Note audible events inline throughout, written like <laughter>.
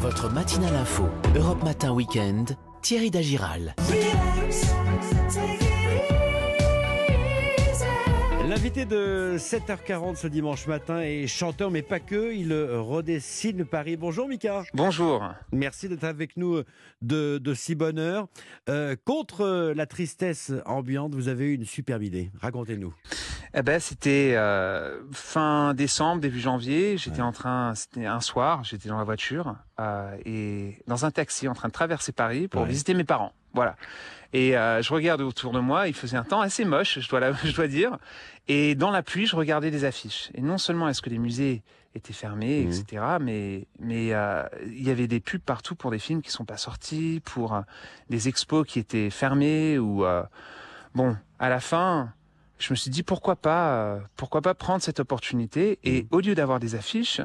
Votre matinale info, Europe Matin Weekend, Thierry Dagiral. L'invité de 7h40 ce dimanche matin est chanteur, mais pas que. Il redessine Paris. Bonjour Mika. Bonjour. Merci d'être avec nous de, de si bonne heure. Euh, contre la tristesse ambiante, vous avez eu une superbe idée. Racontez-nous. Eh ben, c'était euh, fin décembre, début janvier. J'étais en train, c'était un soir, j'étais dans la voiture euh, et dans un taxi en train de traverser Paris pour Ouais. visiter mes parents. Voilà. Et euh, je regarde autour de moi, il faisait un temps assez moche, je dois, la- <laughs> je dois dire. Et dans la pluie, je regardais des affiches. Et non seulement est-ce que les musées étaient fermés, etc., mais mais euh, il y avait des pubs partout pour des films qui sont pas sortis, pour euh, des expos qui étaient fermés ou bon, à la fin, je me suis dit pourquoi pas, pourquoi pas prendre cette opportunité et Mhm. au lieu d'avoir des affiches,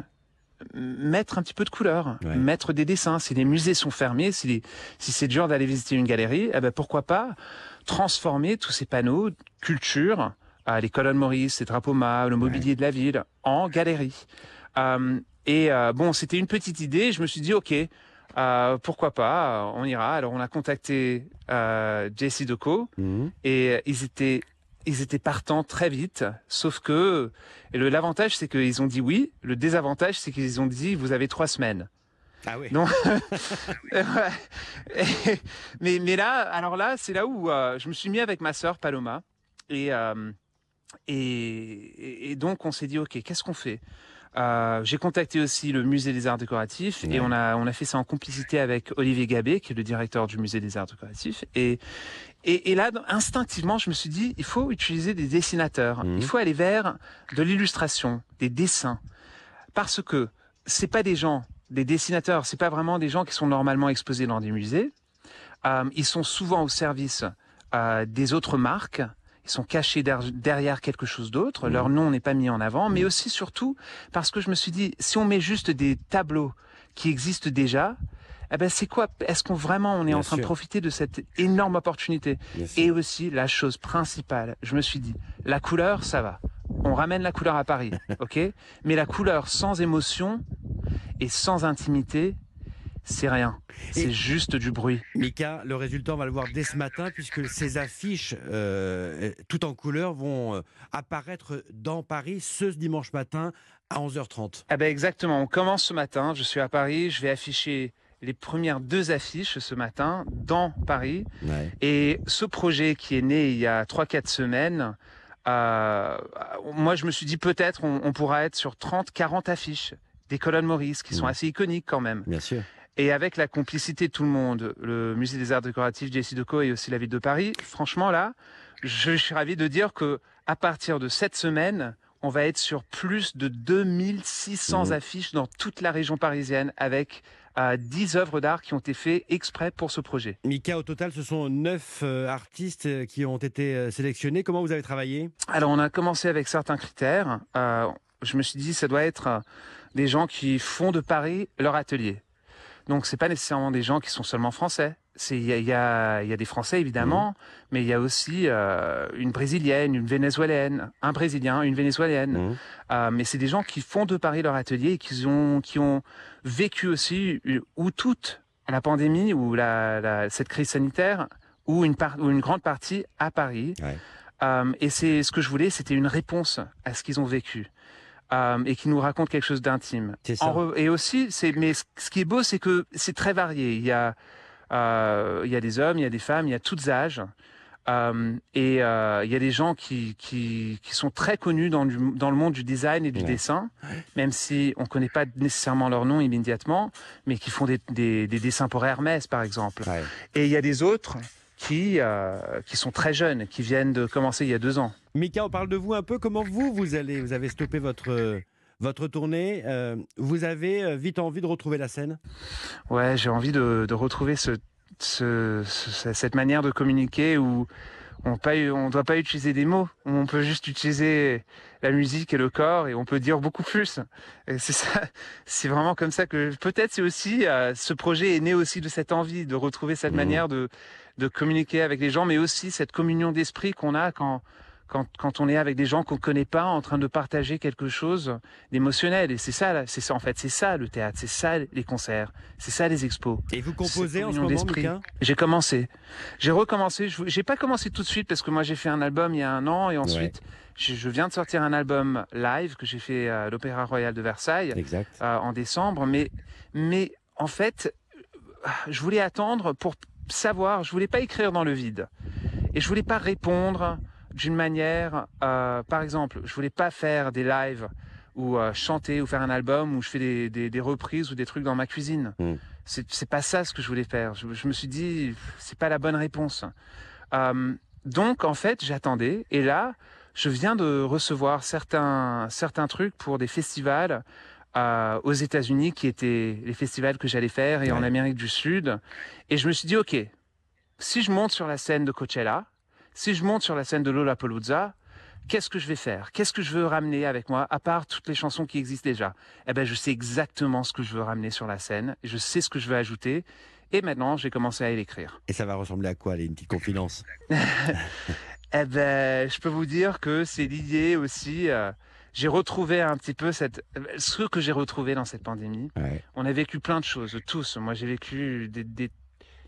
mettre un petit peu de couleur, Ouais. mettre des dessins. Si les musées sont fermés, si, les- si c'est dur d'aller visiter une galerie, eh ben pourquoi pas transformer tous ces panneaux culture, euh, les colonnes Maurice, les drapeaux mâts, le mobilier de la ville, en galerie. Euh, et euh, bon, c'était une petite idée. Je me suis dit ok. euh, pourquoi pas, on ira. Alors on a contacté euh, JC Deco, Mhm. et euh, ils étaient ils étaient partants très vite, sauf que l'avantage c'est qu'ils ont dit oui, le désavantage c'est qu'ils ont dit vous avez trois semaines. Ah oui. Non. <laughs> <laughs> Mais mais là alors là c'est là où euh, je me suis mis avec ma sœur Paloma et euh, et- et donc on s'est dit ok qu'est-ce qu'on fait? Euh, j'ai contacté aussi le musée des arts décoratifs Ouais. et on a on a fait ça en complicité avec Olivier Gabé qui est le directeur du musée des arts décoratifs. Et et, et là instinctivement je me suis dit il faut utiliser des dessinateurs. Mhm. il faut aller vers de l'illustration des dessins. Parce que c'est pas des gens des dessinateurs c'est pas vraiment des gens qui sont normalement exposés dans des musées. Euh, ils sont souvent au service euh, des autres marques ils sont cachés der- derrière quelque chose d'autre, leur nom n'est pas mis en avant, mais aussi surtout parce que je me suis dit, si on met juste des tableaux qui existent déjà, eh ben c'est quoi? Est-ce qu'on vraiment on est Bien en train de profiter de cette énorme opportunité? Bien sûr. Et aussi la chose principale, je me suis dit, la couleur, ça va. On ramène la couleur à Paris, <laughs> ok? Mais la couleur sans émotion et sans intimité, c'est rien. C'est juste du bruit. Mika, le résultat, on va le voir dès ce matin, puisque ces affiches, euh, tout en couleur, vont euh, apparaître dans Paris ce dimanche matin à 11h30. Ah ben exactement, on commence ce matin, je suis à Paris, je vais afficher les premières deux affiches ce matin dans Paris. Et ce projet qui est né il y a 3-4 semaines, euh, moi je me suis dit peut-être on, on pourra être sur 30-40 affiches des colonnes Maurice qui sont Mhm. assez iconiques quand même. Bien sûr. Et avec la complicité de tout le monde, le musée des arts décoratifs JC Deco et aussi la ville de Paris, franchement là, je suis ravi de dire que à partir de cette semaine, on va être sur plus de 2600 Mhm. affiches dans toute la région parisienne avec euh, 10 œuvres d'art qui ont été faites exprès pour ce projet. Mika, au total, ce sont neuf euh, artistes euh, qui ont été sélectionnés. Comment vous avez travaillé? Alors on a commencé avec certains critères. Euh, je me suis dit ça doit être des gens qui font de Paris leur atelier. Donc c'est pas nécessairement des gens qui sont seulement français. C'est il y a, il y, a, il y a des Français évidemment, mais il y a aussi euh, une brésilienne, une vénézuélienne, un brésilien, une vénézuélienne. Euh, mais c'est des gens qui font de Paris leur atelier et qui ont qui ont vécu aussi euh, ou toute la pandémie ou la, la cette crise sanitaire ou une part ou une grande partie à Paris. Ouais. Euh, et c'est ce que je voulais, c'était une réponse à ce qu'ils ont vécu. Euh, et qui nous raconte quelque chose d'intime. Et aussi, c'est mais ce qui est beau, c'est que c'est très varié. Il y a euh, il y a des hommes, il y a des femmes, il y a tous âges. Euh, et il y a des gens qui, qui, qui sont très connus dans, du, dans le monde du design et du Ouais. dessin, même si on connaît pas nécessairement leur nom immédiatement, mais qui font des, des, des dessins pour Hermès, par exemple. Ouais. Et il y a des autres qui, euh, qui sont très jeunes, qui viennent de commencer il y a deux ans. Mika, on parle de vous un peu. Comment vous, vous allez Vous avez stoppé votre, votre tournée. euh, vous avez euh, vite envie de retrouver la scène? Ouais, j'ai envie de, de retrouver ce, ce, ce- cette manière de communiquer où on ne doit pas utiliser des mots, on peut juste utiliser la musique et le corps et on peut dire beaucoup plus. Et c'est ça, <laughs> c'est vraiment comme ça que peut-être c'est aussi euh, ce projet est né aussi de cette envie de retrouver cette Mhm. manière de de communiquer avec les gens, mais aussi cette communion d'esprit qu'on a quand quand, quand on est avec des gens qu'on connaît pas, en train de partager quelque chose d'émotionnel. Et c'est ça, c'est ça, en fait, c'est ça le théâtre, c'est ça les concerts, c'est ça les expos. Et vous composez en ce moment, J'ai commencé. J'ai recommencé. Je J'ai pas commencé tout de suite parce que moi j'ai fait un album il y a un an et ensuite je, je viens de sortir un album live que j'ai fait à l'Opéra Royal de Versailles Exact. euh, en décembre. Mais, mais en fait, je voulais attendre pour savoir. Je voulais pas écrire dans le vide et je voulais pas répondre d'une manière. euh, par exemple, je voulais pas faire des lives ou euh, chanter ou faire un album où je fais des, des, des reprises ou des trucs dans ma cuisine. Mm. C'est pas ça ce que je voulais faire. Je, je me suis dit c'est pas la bonne réponse. Euh, donc en fait j'attendais et là je viens de recevoir certains certains trucs pour des festivals euh, aux États-Unis qui étaient les festivals que j'allais faire et en. Amérique du Sud et je me suis dit ok si je monte sur la scène de Coachella si je monte sur la scène de Lollapalooza qu'est-ce que je vais faire? Qu'est-ce que je veux ramener avec moi, à part toutes les chansons qui existent déjà? Eh ben, je sais exactement ce que je veux ramener sur la scène, je sais ce que je veux ajouter, et maintenant, j'ai commencé à l'écrire. Et ça va ressembler à quoi, les une petite confidence? <laughs> <laughs> Eh ben, je peux vous dire que c'est lié aussi. euh, j'ai retrouvé un petit peu cette, ce que j'ai retrouvé dans cette pandémie. Ouais. On a vécu plein de choses, tous. Moi, j'ai vécu des, des,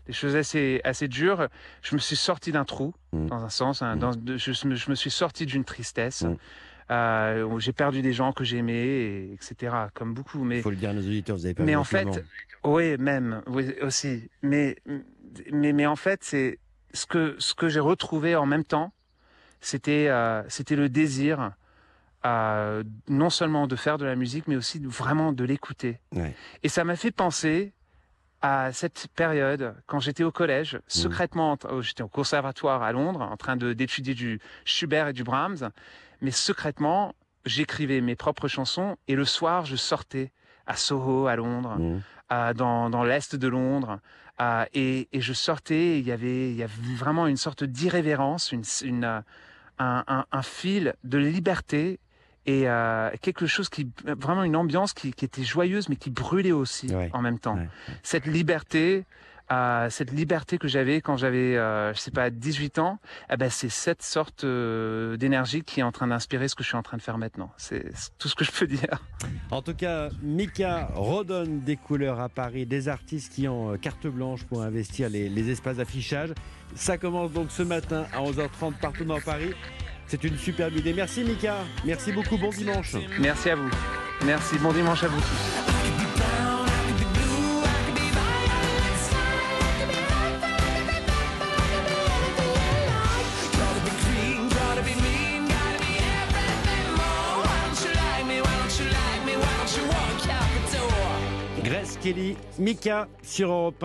des choses assez, assez dures. Je me suis sorti d'un trou, Mm. dans un sens. hein, Mm. dans- je, me- je me suis sorti d'une tristesse. Mm. Euh, où j'ai perdu des gens que j'aimais, et etc. Comme beaucoup. Mais Il faut le dire à nos auditeurs, vous avez pas mais en fait, oui, même, oui, aussi. Mais, mais, mais en fait, c'est ce que, ce que j'ai retrouvé en même temps, c'était, euh, c'était le désir, euh, non seulement de faire de la musique, mais aussi vraiment de l'écouter. Ouais. Et ça m'a fait penser à cette période quand j'étais au collège, secrètement, en tra- j'étais au conservatoire à Londres, en train d'étudier du Schubert et du Brahms, mais secrètement, j'écrivais mes propres chansons et le soir, je sortais à Soho, à Londres, Mmh. dans, dans l'est de Londres, et, et je sortais, il y avait, il y avait vraiment une sorte d'irrévérence, une, une, euh, un, un, un fil de liberté et euh, quelque chose qui, vraiment une ambiance qui, qui était joyeuse, mais qui brûlait aussi Ouais. en même temps. Ouais. Cette liberté, euh, cette liberté que j'avais quand j'avais, euh, je sais pas, 18 ans, eh ben c'est cette sorte euh, d'énergie qui est en train d'inspirer ce que je suis en train de faire maintenant. C'est tout ce que je peux dire. En tout cas, Mika redonne des couleurs à Paris, des artistes qui ont carte blanche pour investir les, les espaces d'affichage. Ça commence donc ce matin à 11h30 partout dans Paris. C'est une superbe idée. Merci Mika. Merci beaucoup. Bon dimanche. Merci à vous. Merci. Bon dimanche à vous tous. Grace Kelly, Mika sur Europe 1.